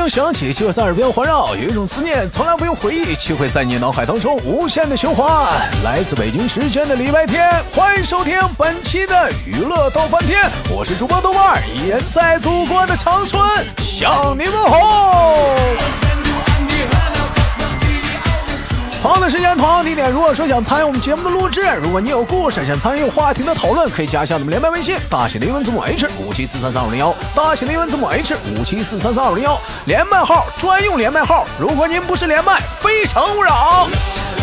又响起，就在耳边环绕；有一种思念从来不用回忆，却会在你脑海当中无限的循环。来自北京时间的礼拜天，欢迎收听本期的娱乐逗翻天，我是主播豆瓣，依然在祖国的长春向你问好。同样的时间，同样的地点。如果说想参与我们节目的录制，如果你有故事想参与话题的讨论，可以加一下我们连麦微信，大写的英文字母 H 五七四三三五零幺，大写的英文字母 H 五七四三三五零幺，连麦号专用连麦号。如果您不是连麦，非诚勿扰。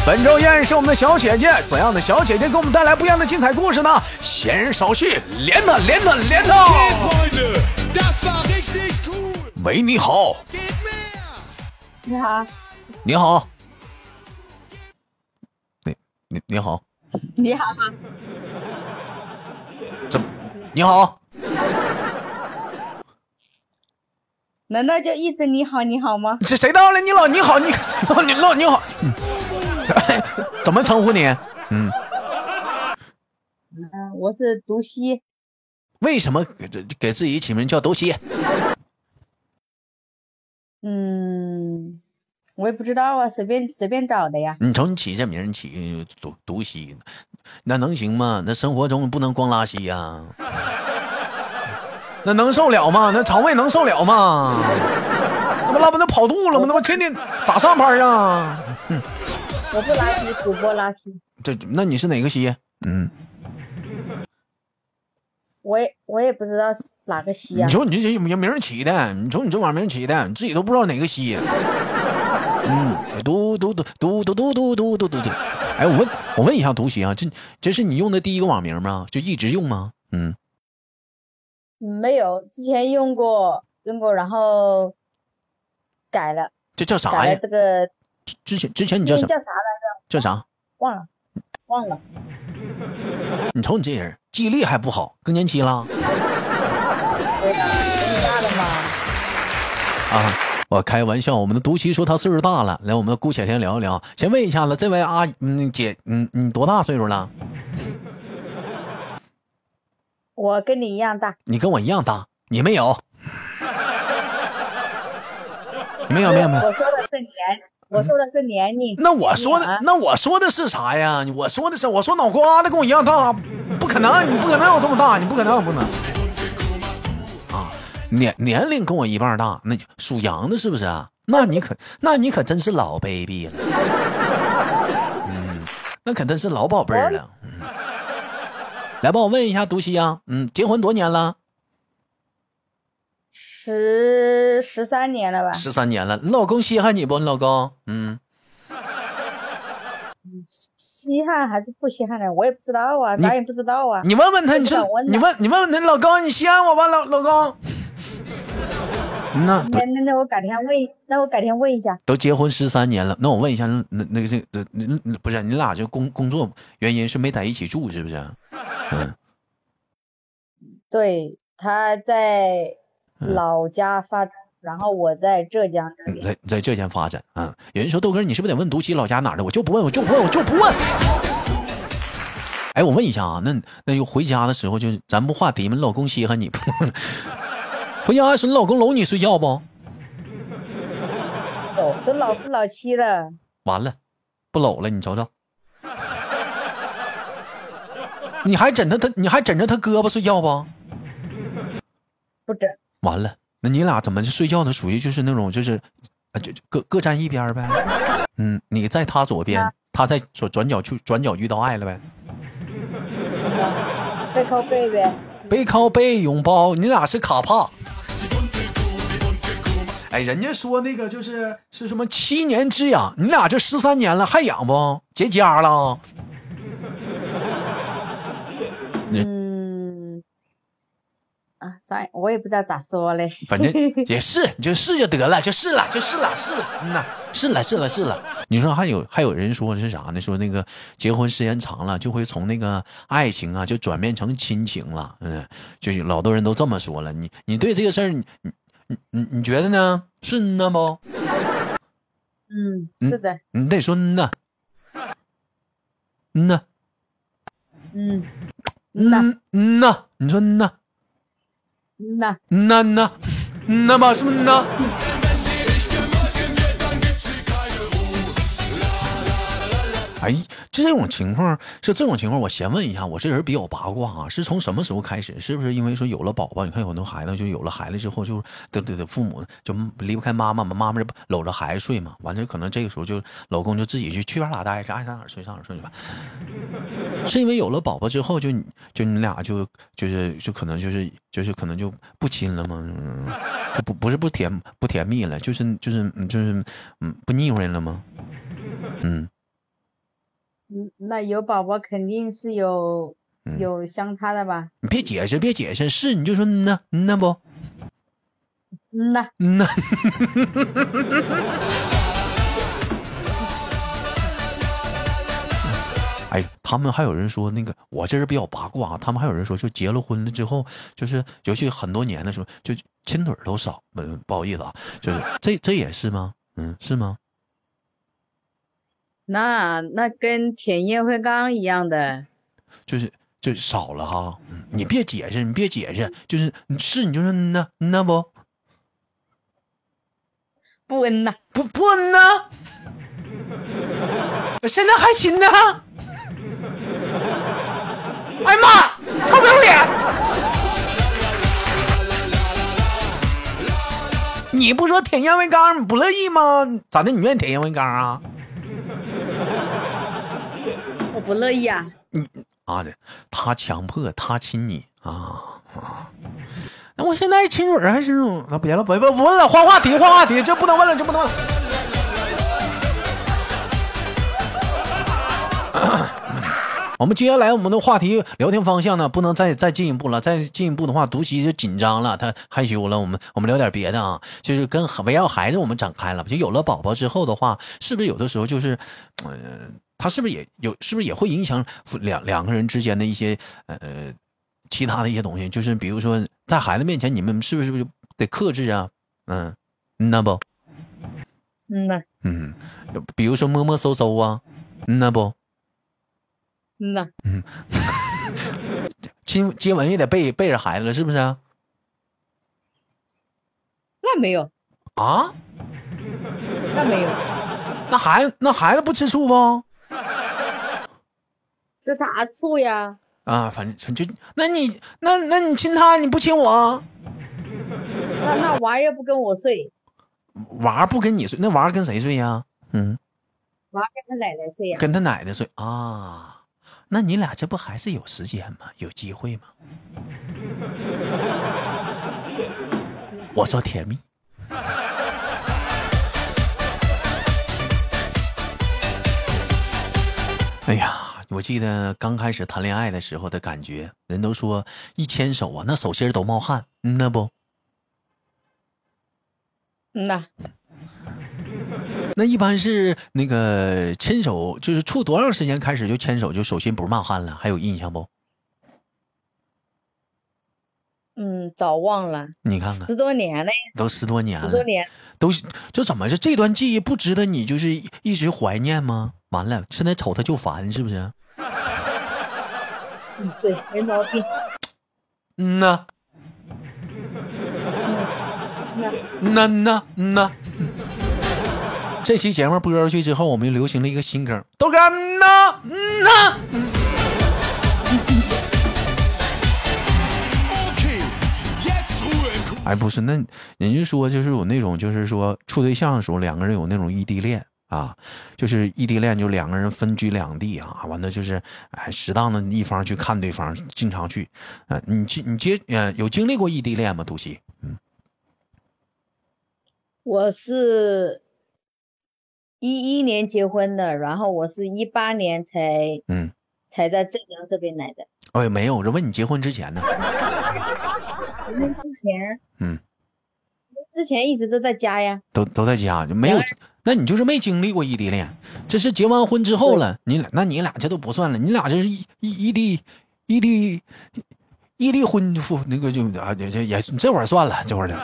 本周依然是我们的小姐姐，怎样的小姐姐给我们带来不一样的精彩故事呢？闲人少叙，连他连他连他。喂，你好。你好。你好。你你好，你好吗？怎么？你好？难道就一直你好你好吗？这谁到了？你老你好你你老你好，怎么称呼你？嗯，我是毒西。为什么给给自己起名叫毒西？嗯。我也不知道啊，随便随便找的呀。你瞅你起这名，起毒毒吸，那能行吗？那生活中不能光拉稀呀，那能受了吗？那肠胃能受了吗？那不拉不那跑肚了吗？那不天天咋上班啊？我不拉稀，主播拉稀。这那你是哪个稀？嗯，我也我也不知道哪个稀啊。你瞅你这这名起的，你瞅你这玩意名起的，你自己都不知道哪个稀。嗯，嘟嘟嘟嘟嘟嘟嘟嘟嘟嘟嘟。哎，我问，我问一下毒喜啊，这这是你用的第一个网名吗？就一直用吗？嗯，没有，之前用过，用过，然后改了。这叫啥呀？这个之前之前你叫啥？叫啥来着？叫啥？忘了，忘了。你瞅你这人，记忆力还不好，更年期了。对呀，年纪大了嘛。啊。我开玩笑，我们的毒妻说他岁数大了，来，我们姑且先聊一聊。先问一下子，这位阿嗯姐，嗯你多大岁数了？我跟你一样大。你跟我一样大？你没有？没有没有没有。我说的是年，我说的是年龄。那我说的那我说的是啥呀？我说的是我说脑瓜子跟我一样大，不可能，你不可能有这么大，你不可能不能。年年龄跟我一半大，那属羊的，是不是啊？那你可那你可真是老 baby 了，嗯，那可真是老宝贝了。嗯，来，帮我问一下毒西啊，嗯，结婚多年了？十十三年了吧？十三年了，你老公稀罕你不？你老公，嗯，稀罕还是不稀罕呢？我也不知道啊，咱也不知道啊。你问问他，你说你问你问问他老公，你稀罕我吧，老老公。那那那那我改天问，那我改天问一下。都结婚十三年了，那我问一下，那那个这这那不是你俩就工工作原因是没在一起住是不是？嗯，对，他在老家发展，然后我在浙江这边，在在浙江发展啊。有人说豆哥，你是不是得问毒气老家哪的？我就不问，我就不问，我就不问。哎，我问一下啊，那那就回家的时候就咱不话题吗？老公稀罕你不？回家是你老公搂你睡觉不？搂，都老夫老妻了。完了，不搂了，你瞅瞅。你还枕着他，你还枕着他胳膊睡觉不？不枕。完了，那你俩怎么就睡觉的？属于就是那种就是，就各各站一边呗。嗯，你在他左边，他在转转角去转角遇到爱了呗。背靠背呗。背靠背拥抱，你俩是卡帕。哎，人家说那个就是是什么七年之痒，你俩这十三年了还痒不结痂了？嗯，啊，咱我也不知道咋说嘞。反正 也是，就是就得了，就是了，就是了，是了，嗯呐，是了，是了，是了。你说还有还有人说是啥呢？说那个结婚时间长了，就会从那个爱情啊，就转变成亲情了。嗯，就是老多人都这么说了。你你对这个事儿，你你。你你你觉得呢？是呢不？嗯，是的。你得说呢。嗯呢。嗯。嗯呐。嗯呐。你说呢？嗯呐。嗯呐。那么是不是呢？哎，这种情况是这种情况，我先问一下，我这人比较八卦啊，是从什么时候开始？是不是因为说有了宝宝？你看有很多孩子就有了孩子之后，就对对对，父母就离不开妈妈嘛，妈妈搂着孩子睡嘛，完了可能这个时候就老公就自己去去边哪待着，爱上哪睡上哪睡去吧。是因为有了宝宝之后，就就你俩就就是就可能就是就是可能就不亲了吗？就不不是不甜不甜蜜了，就是就是就是嗯不腻歪了吗？嗯。嗯，那有宝宝肯定是有有相差的吧？你别解释，别解释，是你就说嗯呐，嗯呐不？嗯呐，嗯呐。哎，他们还有人说那个，我这人比较八卦啊，他们还有人说，就结了婚了之后，就是尤其很多年的时候，就亲嘴都少。嗯，不好意思啊，就是这这也是吗？嗯，是吗？那那跟舔烟灰缸一样的，就是就少了哈。你别解释，你别解释，就是是你就说嗯呐，嗯呐不？不嗯呐，不不嗯呐。现在还亲呢？哎呀妈，臭不要脸！你不说舔烟灰缸你不乐意吗？咋的？你愿意舔烟灰缸啊？我不乐意啊！你啊的，他强迫他亲你啊啊！那我现在亲嘴还是那别了，别别不问了，换话题，换话题，这不能问了，这不能问。我们接下来我们的话题聊天方向呢，不能再再进一步了，再进一步的话，毒妻就紧张了，他害羞了。我们我们聊点别的啊，就是跟围绕孩子我们展开了。就有了宝宝之后的话，是不是有的时候就是，嗯。他是不是也有？是不是也会影响两两个人之间的一些呃其他的一些东西？就是比如说，在孩子面前，你们是不是就得克制啊？嗯，那不，嗯呐，嗯，比如说摸摸搜搜啊，那不，嗯呐，嗯，亲接吻也得背背着孩子了，是不是？那没有啊？那没有？那孩子那孩子不吃醋不？吃啥醋呀？啊，反正就那你那那你亲他，你不亲我？那那娃又不跟我睡，娃不跟你睡，那娃跟谁睡呀？嗯，娃跟他奶奶睡呀。跟他奶奶睡啊？那你俩这不还是有时间吗？有机会吗？我说甜蜜。哎呀，我记得刚开始谈恋爱的时候的感觉，人都说一牵手啊，那手心都冒汗，嗯，那不，嗯呐。那一般是那个牵手，就是处多长时间开始就牵手就手心不冒汗了？还有印象不？嗯，早忘了。你看看，十多年了，都十多年了，十多年，都就怎么就这段记忆不值得你就是一直怀念吗？完了，现在瞅他就烦，是不是？嗯，对，没毛病。嗯呐。嗯呐嗯呐嗯呐。这期节目播出去之后，我们就流行了一个新歌，豆哥嗯呐嗯呐。哎，不是，那人家说就是有那种，就是说处对象的时候，两个人有那种异地恋。啊，就是异地恋，就两个人分居两地啊，完了就是，哎，适当的一方去看对方，经常去，啊，你接你接，呃，有经历过异地恋吗？杜西，嗯，我是一一年结婚的，然后我是一八年才，嗯，才在浙江这边来的。哎，没有，我是问你结婚之前呢？结婚之前，嗯，之前一直都在家呀，都都在家，就没有。那你就是没经历过异地恋，这是结完婚之后了。你俩，那你俩这都不算了。你俩这是异异异地异地异地婚夫，那个就啊，这也这会儿算了，这会儿的。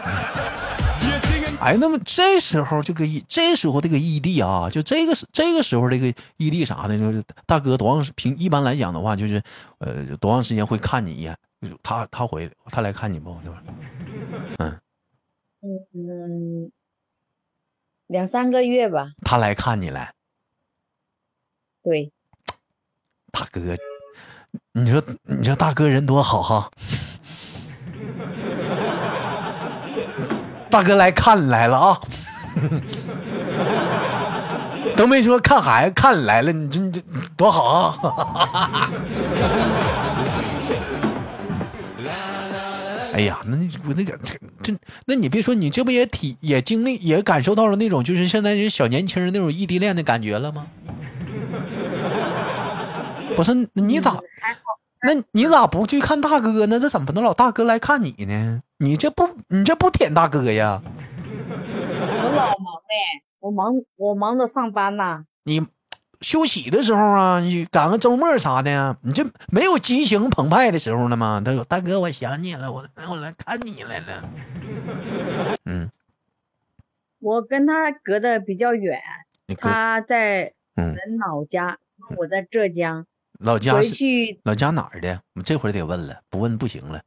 哎，那么这时候这个异，这时候这个异地啊，就这个这个时候这个异地啥的，就是大哥多长时平一般来讲的话，就是呃多长时间会看你一眼？他他回他来看你不？对吧？嗯。嗯，两三个月吧。他来看你来，对，大哥，你说你说大哥人多好哈，大哥来看来了啊，都没说看孩子，看来了，你这你这多好啊！哎呀，那你我那个这这，那你别说，你这不也体也经历也感受到了那种就是现在这小年轻人那种异地恋的感觉了吗？不是你咋？那你咋不去看大哥呢？这怎么能老大哥来看你呢？你这不你这不舔大哥呀？我老忙嘞，我忙我忙着上班呢。你休息的时候啊，你赶个周末啥的呀？你这没有激情澎湃的时候了吗？他说：“大哥，我想你了，我我来看你来了。”嗯，我跟他隔得比较远，他在嗯老家，我在浙江。老家回去老家哪儿的？我这会儿得问了，不问不行了。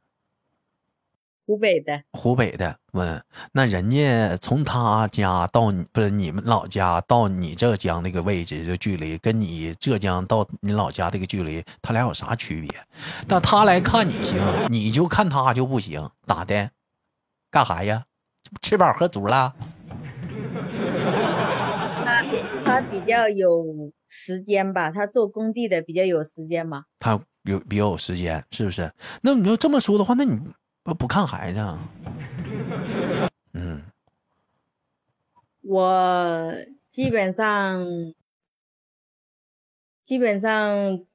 湖北的，湖北的问，那人家从他家到你不是你们老家到你浙江那个位置的距离，跟你浙江到你老家这个距离，他俩有啥区别？那他来看你行，你就看他就不行，咋的？干啥呀？吃饱喝足了？他他比较有时间吧，他做工地的比较有时间嘛。他有比较有时间，是不是？那你要这么说的话，那你不不看孩子？啊？嗯，我基本上基本上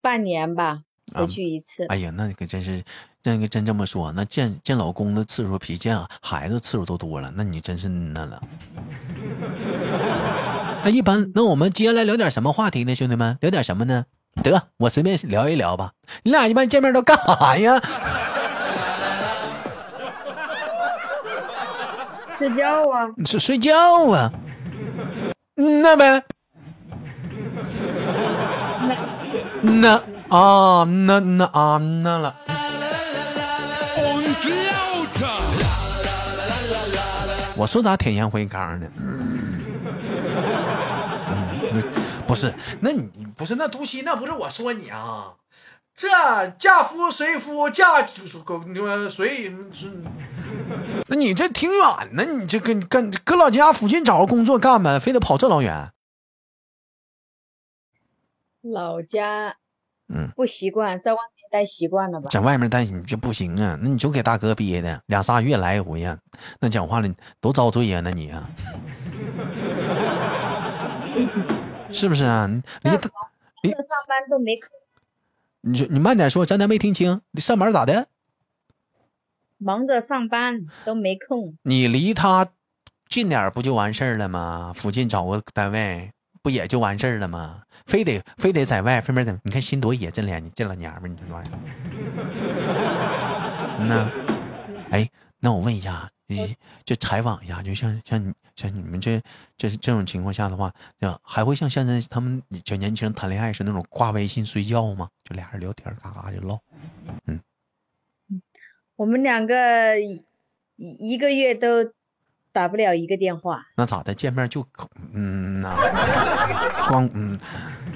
半年吧回去一次。哎呀，那可真是，那个真这么说，那见见老公的次数比见孩子次数都多了，那你真是那了。那一般，那我们接下来聊点什么话题呢，兄弟们？聊点什么呢？得，我随便聊一聊吧。你俩一般见面都干啥呀？睡觉啊？是睡觉啊？那呗。那啊，那那啊，那了。我说咋舔烟灰缸呢？不是，那你不是那毒妻，那不是我说你啊，这嫁夫随夫嫁狗随是，那你这挺远呢，你这跟跟搁老家附近找个工作干呗，非得跑这老远？老家，嗯，不习惯，在外面待习惯了吧？在外面待你就不行啊，那你就给大哥憋的俩仨月来一回呀，那讲话了都遭罪呀，那你啊。是不是啊？你离他离上班都没空。你说你慢点说，咱咱没听清。你上班咋的？忙着上班都没空。你离他近点不就完事儿了吗？附近找个单位不也就完事儿了吗？非得非得在外，分面的。你看心多野，这脸，这老娘们，你这玩意儿。那，哎，那我问一下。你就采访一下，就像像你像你们这这这种情况下的话，还会像现在他们小年轻人谈恋爱是那种挂微信睡觉吗？就俩人聊天，嘎嘎就唠。嗯，我们两个一一个月都打不了一个电话。那咋的？见面就嗯呐，光嗯，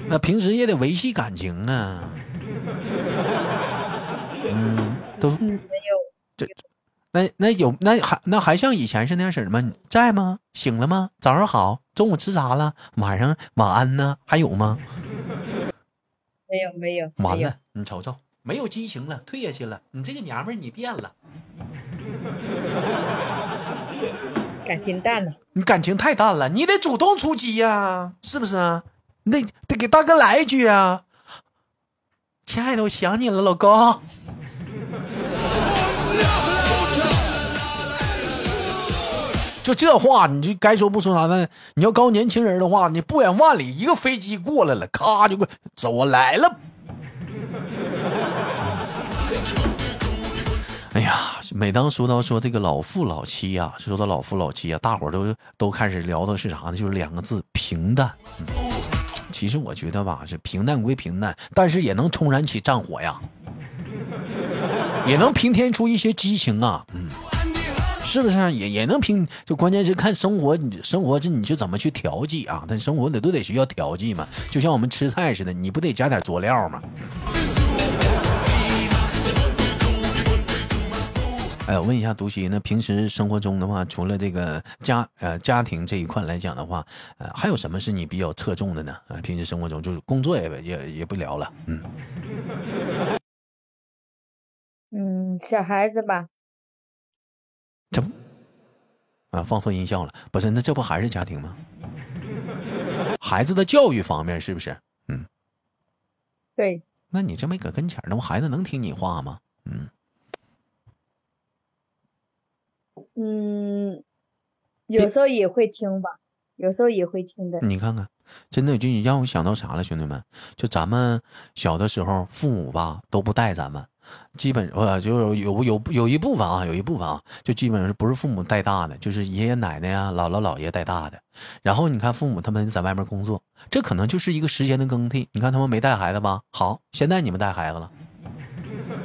那平时也得维系感情啊。嗯，都没有这。那那有那还那还像以前是那样式吗？在吗？醒了吗？早上好，中午吃啥了？晚上晚安呢？还有吗？没有没有。完了，你瞅瞅，没有激情了，退下去了。你这个娘们儿，你变了，感情淡了。你感情太淡了，你得主动出击呀，是不是啊？你得得给大哥来一句啊，亲爱的，我想你了，老公。就这话，你就该说不说啥呢？你要告年轻人的话，你不远万里，一个飞机过来了，咔就过走，我来了。哎呀，每当说到说这个老夫老妻呀，说到老夫老妻啊，大伙都都开始聊的是啥呢？就是两个字：平淡。其实我觉得吧，是平淡归平淡，但是也能冲燃起战火呀，也能平添出一些激情啊。嗯。是不是也也能平？就关键是看生活，你生活这你就怎么去调剂啊？但生活得都得需要调剂嘛，就像我们吃菜似的，你不得加点佐料吗？哎，我问一下独西，那平时生活中的话，除了这个家呃家庭这一块来讲的话，呃，还有什么是你比较侧重的呢？啊，平时生活中就是工作也也也不聊了，嗯。嗯，小孩子吧。这不啊，放错音效了，不是？那这不还是家庭吗？孩子的教育方面是不是？嗯，对。那你这没搁跟前儿，那我孩子能听你话吗？嗯。嗯，有时候也会听吧，有时候也会听的。你看看，真的就你让我想到啥了，兄弟们，就咱们小的时候，父母吧都不带咱们。基本呃，就是有有有一部分啊，有一部分啊，就基本上是不是父母带大的，就是爷爷奶奶呀、姥姥姥爷带大的。然后你看父母他们在外面工作，这可能就是一个时间的更替。你看他们没带孩子吧？好，现在你们带孩子了，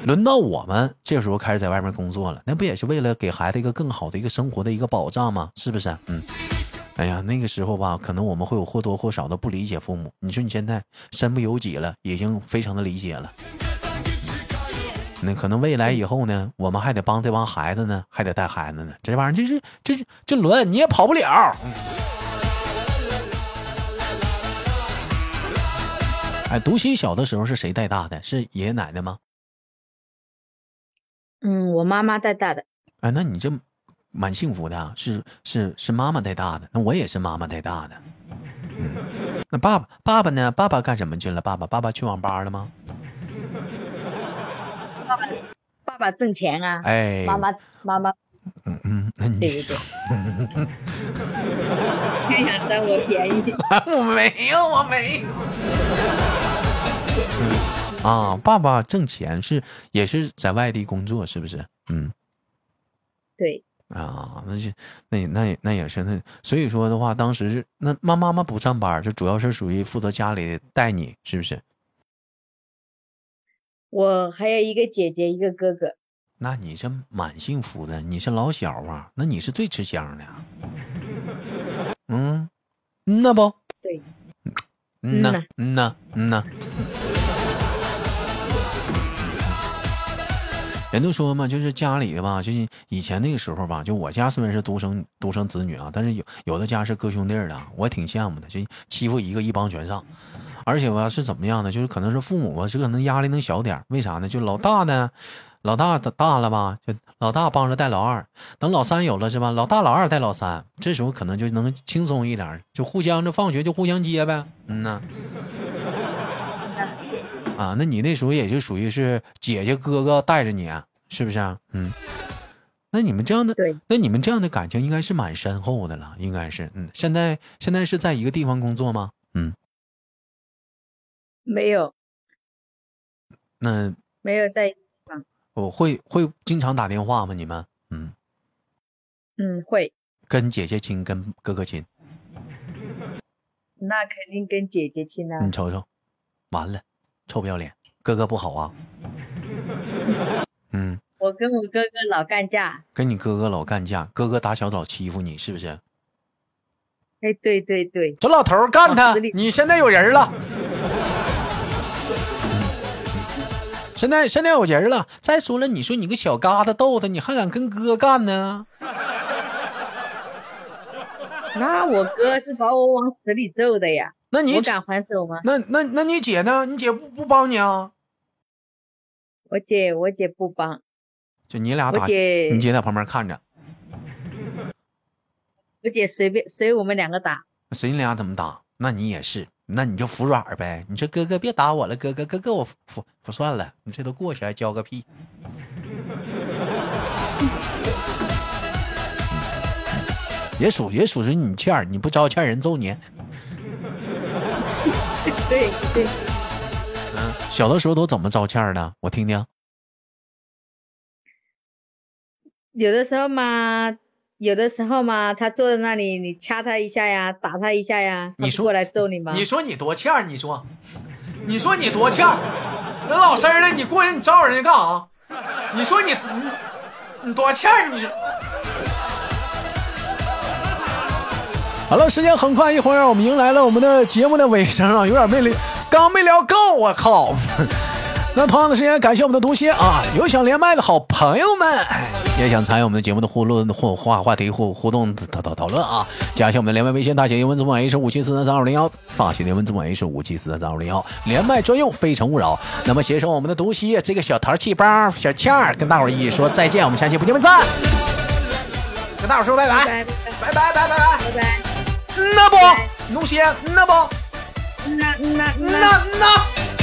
轮到我们这时候开始在外面工作了，那不也是为了给孩子一个更好的一个生活的一个保障吗？是不是？嗯。哎呀，那个时候吧，可能我们会有或多或少的不理解父母。你说你现在身不由己了，已经非常的理解了。那可能未来以后呢，我们还得帮这帮孩子呢，还得带孩子呢。这玩意儿就是，就是这轮你也跑不了。哎，独西小的时候是谁带大的？是爷爷奶奶吗？嗯，我妈妈带大的。哎，那你这蛮幸福的，是是是妈妈带大的。那我也是妈妈带大的。嗯，那爸爸爸爸呢？爸爸干什么去了？爸爸爸爸去网吧了吗？爸爸，爸爸挣钱啊！哎，妈妈，妈妈，嗯嗯，那你对对对，别想占我便宜。我没有，我没有。啊，爸爸挣钱是也是在外地工作，是不是？嗯，对。啊，那就那那那也是那，所以说的话，当时是那妈妈妈不上班，就主要是属于负责家里带你，是不是？我还有一个姐姐，一个哥哥。那你这蛮幸福的，你是老小啊，那你是最吃香的。嗯，那不？对。嗯呐，嗯呐，嗯呐。人都说嘛，就是家里的吧，就是以前那个时候吧，就我家虽然是独生独生子女啊，但是有有的家是哥兄弟的，我挺羡慕的，就欺负一个一帮全上。而且吧，是怎么样的？就是可能是父母吧，是可能压力能小点为啥呢？就老大呢，老大大了吧，就老大帮着带老二。等老三有了是吧？老大老二带老三，这时候可能就能轻松一点，就互相这放学就互相接呗。嗯呐。啊，那你那时候也就属于是姐姐哥哥带着你，是不是？啊嗯。那你们这样的，那你们这样的感情应该是蛮深厚的了，应该是。嗯，现在现在是在一个地方工作吗？嗯。没有，那没有在啊。我会会经常打电话吗？你们，嗯嗯，会跟姐姐亲，跟哥哥亲。那肯定跟姐姐亲啊。你瞅瞅，完了，臭不要脸，哥哥不好啊。嗯，我跟我哥哥老干架。跟你哥哥老干架，哥哥打小老欺负你，是不是？哎，对对对，这老头干他，你现在有人了。现在现在有人了。再说了，你说你个小疙瘩逗他，你还敢跟哥干呢？那我哥是把我往死里揍的呀。那你敢还手吗？那那那你姐呢？你姐不不帮你啊？我姐我姐不帮。就你俩打，你姐在旁边看着。我姐随便随我们两个打。随你俩怎么打？那你也是。那你就服软呗！你说哥哥别打我了，哥哥哥哥我服不算了，你这都过去了，交个屁！也属也属实你欠儿，你不招欠人揍你。对 对。嗯，小的时候都怎么招欠的？我听听。有的时候嘛。有的时候嘛，他坐在那里，你掐他一下呀，打他一下呀，你说过来揍你吗？你说你多欠儿？你说，你说你多欠儿？人老实的，你过去你招人家干啥？你说你你你多欠儿？你说。好了，时间很快，一会儿我们迎来了我们的节目的尾声啊，有点没聊，刚没聊够，我靠！那同样的时间，感谢我们的毒蝎啊！有想连麦的好朋友们，也想参与我们的节目的互论、互话话题、互互动讨讨讨论啊！加一下我们的连麦微信，大写英文字母 H 五七四三三二零幺，大写英文字母 H 五七四三三二零幺，连麦专用，非诚勿扰。那么携手我们的毒蝎这个小淘气包小倩儿，跟大伙儿一起说再见，我们下期不见不散。跟大伙儿说拜拜，拜拜拜拜拜拜拜。拜拜。那不，侬先，那不，那那那那。